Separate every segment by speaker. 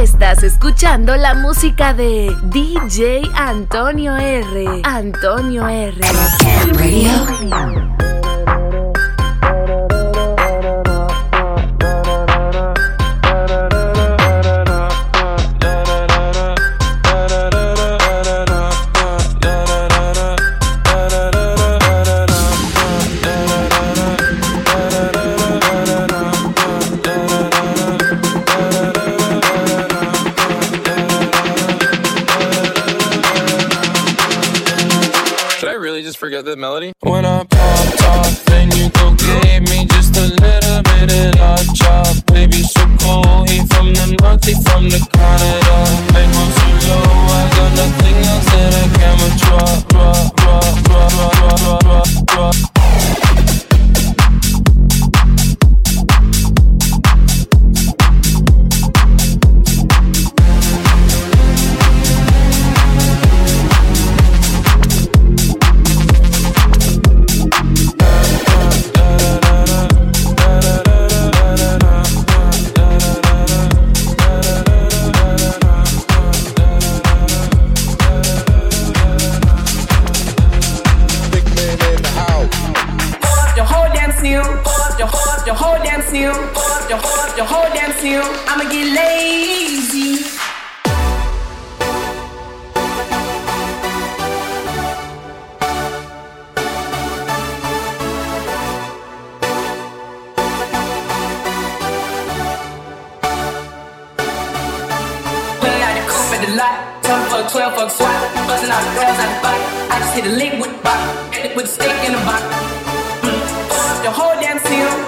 Speaker 1: Estás escuchando la música de DJ Antonio R. Antonio R.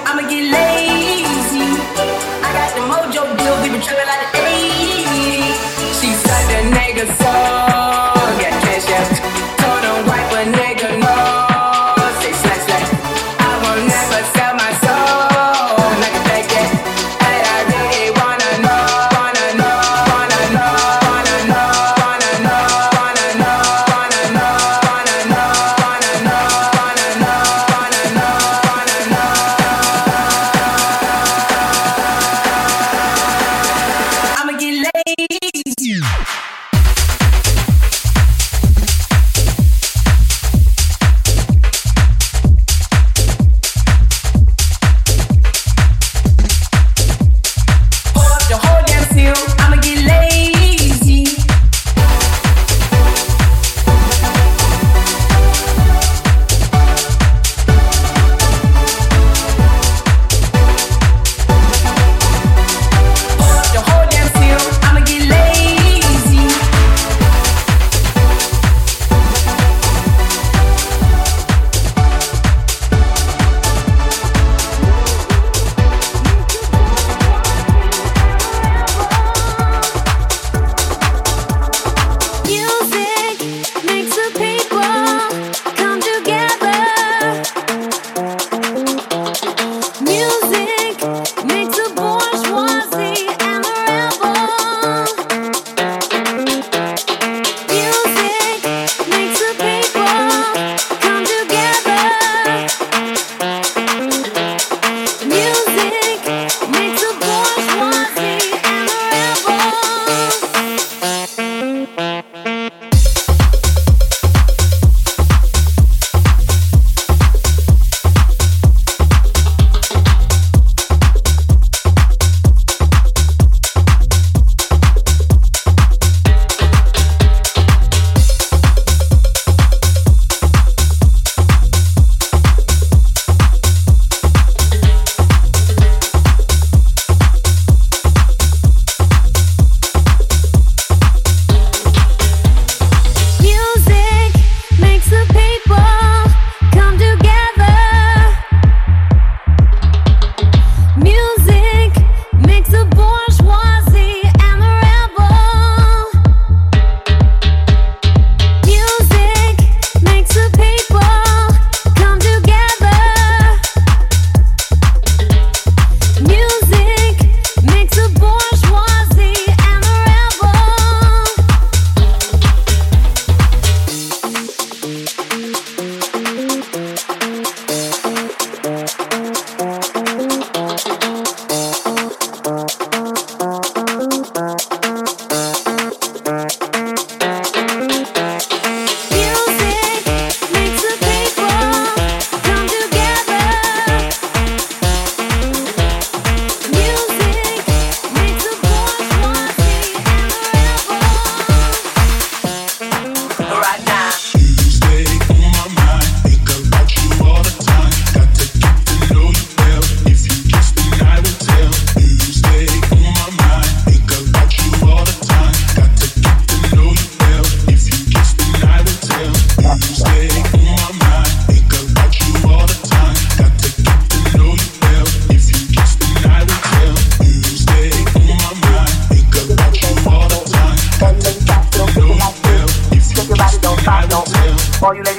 Speaker 2: I'ma get lazy. I got the mojo we been like the 80s. She said the nigga soul.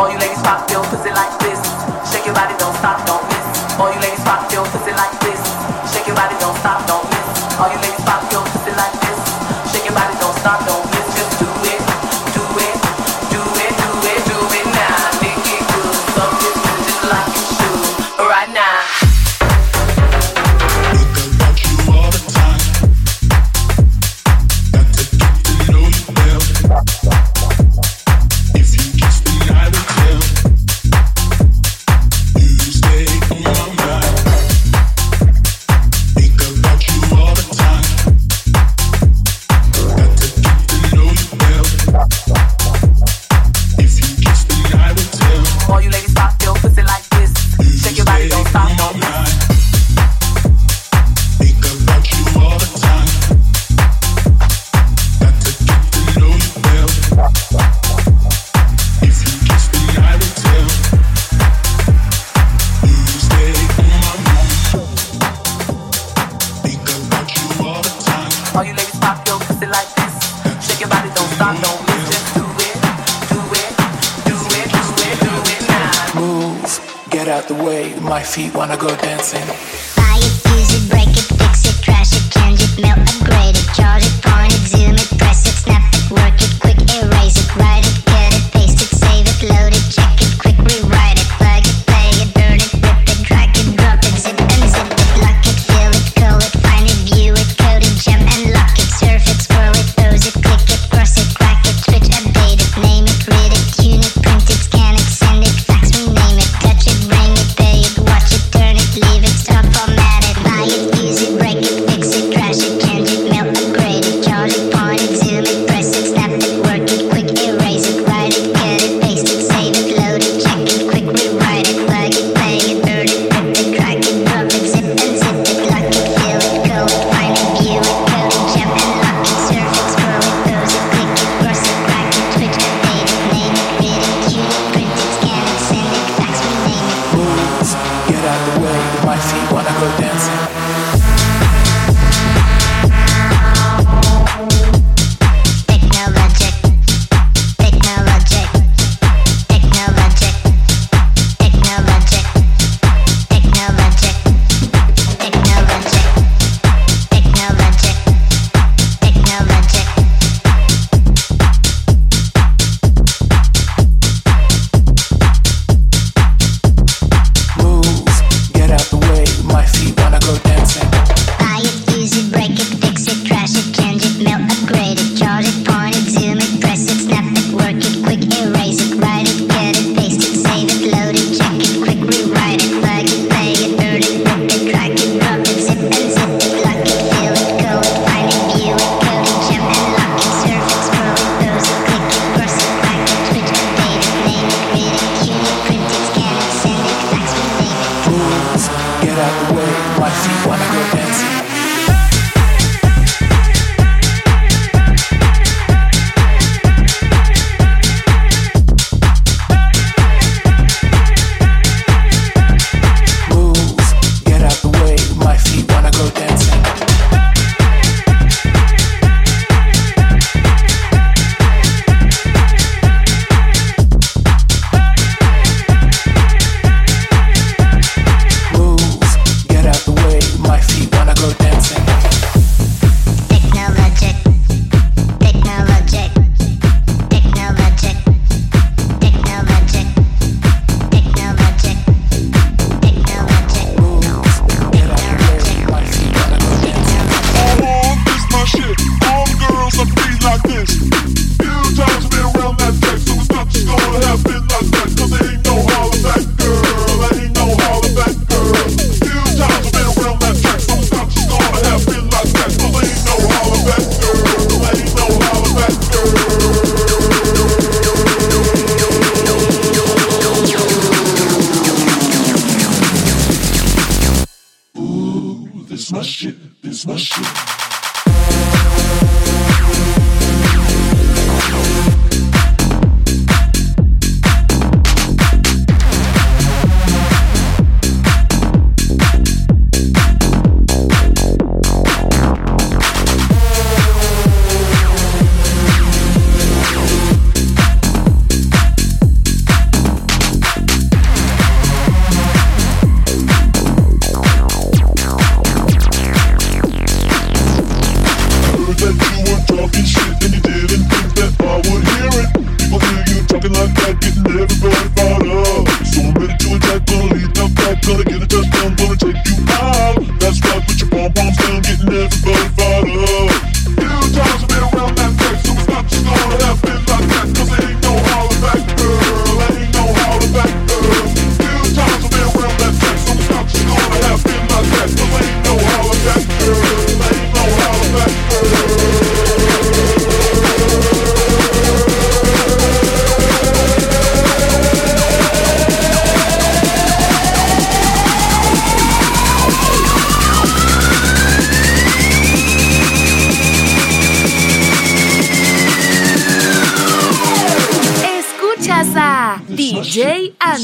Speaker 3: All you ladies pop your pussy like
Speaker 4: my feet wanna go dancing.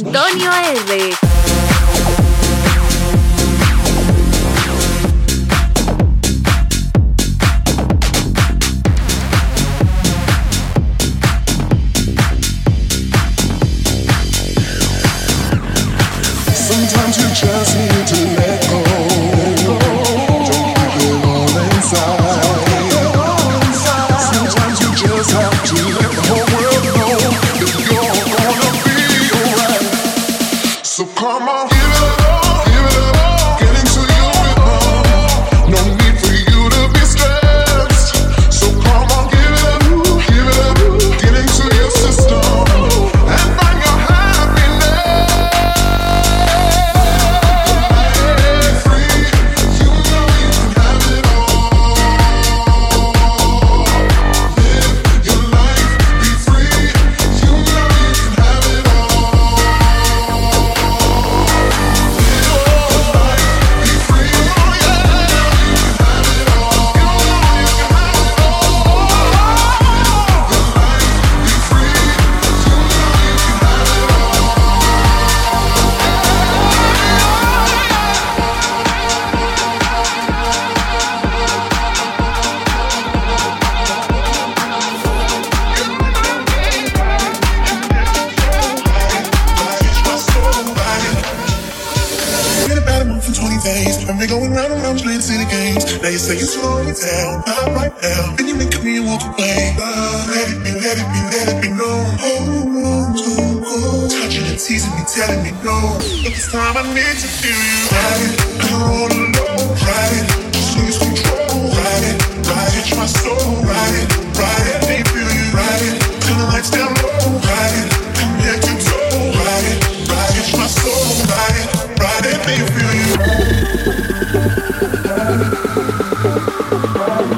Speaker 5: Antonio R. teasing me, telling me no. But this time I need to feel you Ride it, I'm all alone, right? Just lose control, Ride it, touch my soul, right? Right? I need feel you Ride it, till the lights down low, Ride it, your toe, Ride it, Touch my soul,
Speaker 6: right? Right? I need feel you.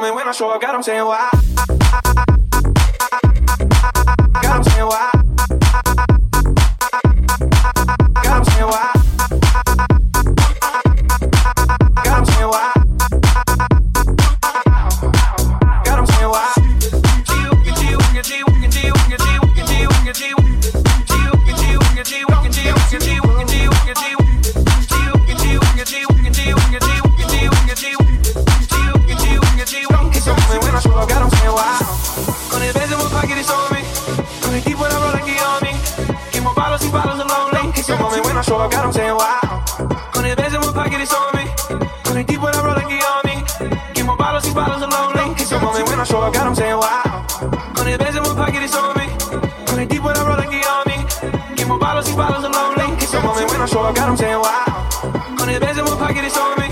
Speaker 7: moment when I show up, God, I'm saying why. These bottles are lonely. A moment when I show up, God, I'm saying wow. Hundred bands in my pocket, it's on me. Hundred deep when I roll like the army. Get more bottles, these bottles are lonely. It's a moment when I show up, God, I'm saying wow. Hundred bands in my pocket, it's on me.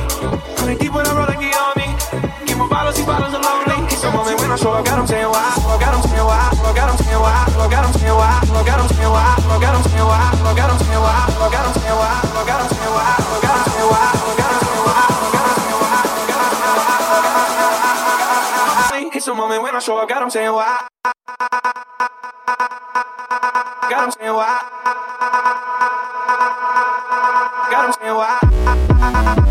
Speaker 7: Hundred deep when I roll like the army. Get more bottles, these bottles are lonely. It's a moment when I show up, God, I'm saying wow. I got 'em saying wow. I got 'em saying wow. I got 'em saying wow. I got 'em saying wow. I got 'em saying wow. I got 'em saying wow. I got 'em saying wow. I I show up, got 'em saying why. Got 'em saying why. Got 'em saying why.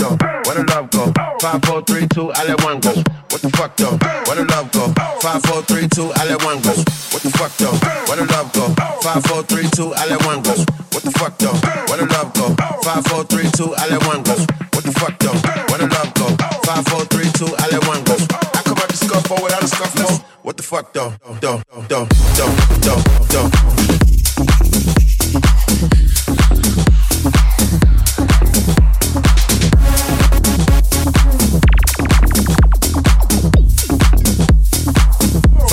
Speaker 8: Though? Where the love go? Five, four, three, two, I let one go. What the fuck though? Where the love go? Five, four, three, two, I let one go. What the fuck though? Where the love go? Five, four, three, two, I let one go. What the fuck though? Where the love go? Five, four, three, two, I let one go. What the fuck though? Where the love go? Five, four, three, two, I let one go. I come out the scuffle without a scuffle. What the fuck though? Though, though, though, though, though.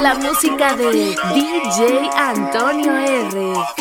Speaker 1: la música de DJ Antonio R.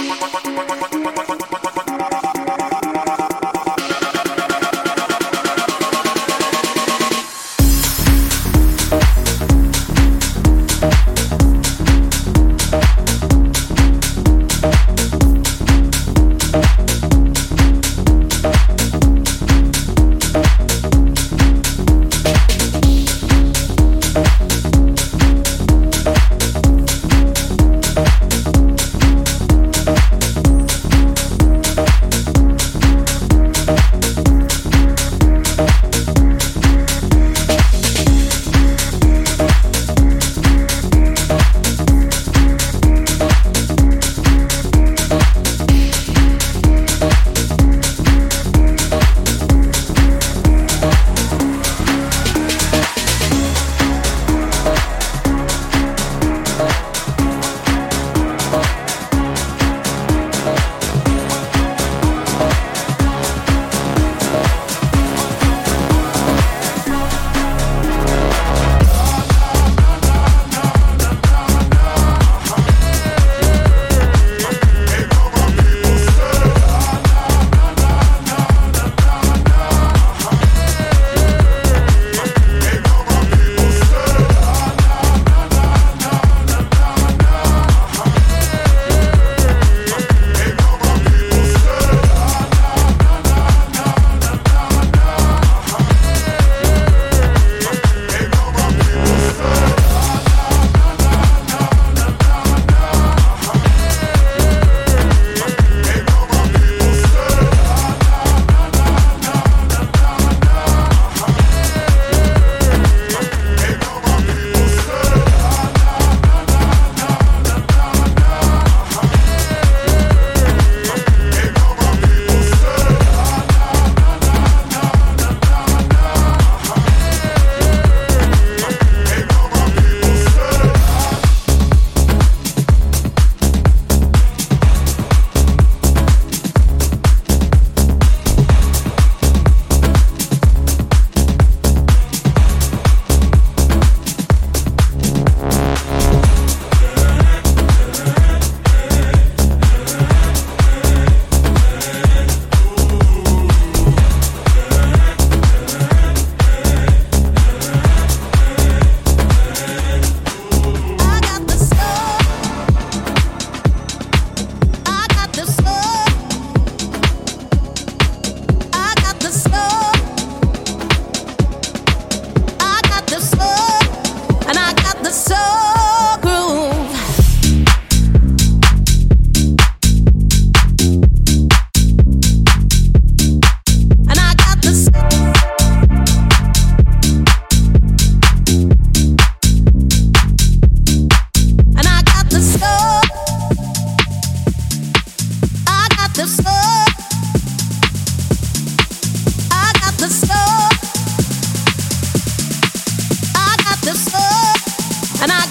Speaker 3: And I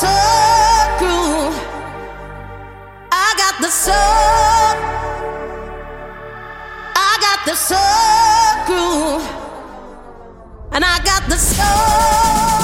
Speaker 3: soul groove. I got the soul. I got the soul groove. And I got the soul.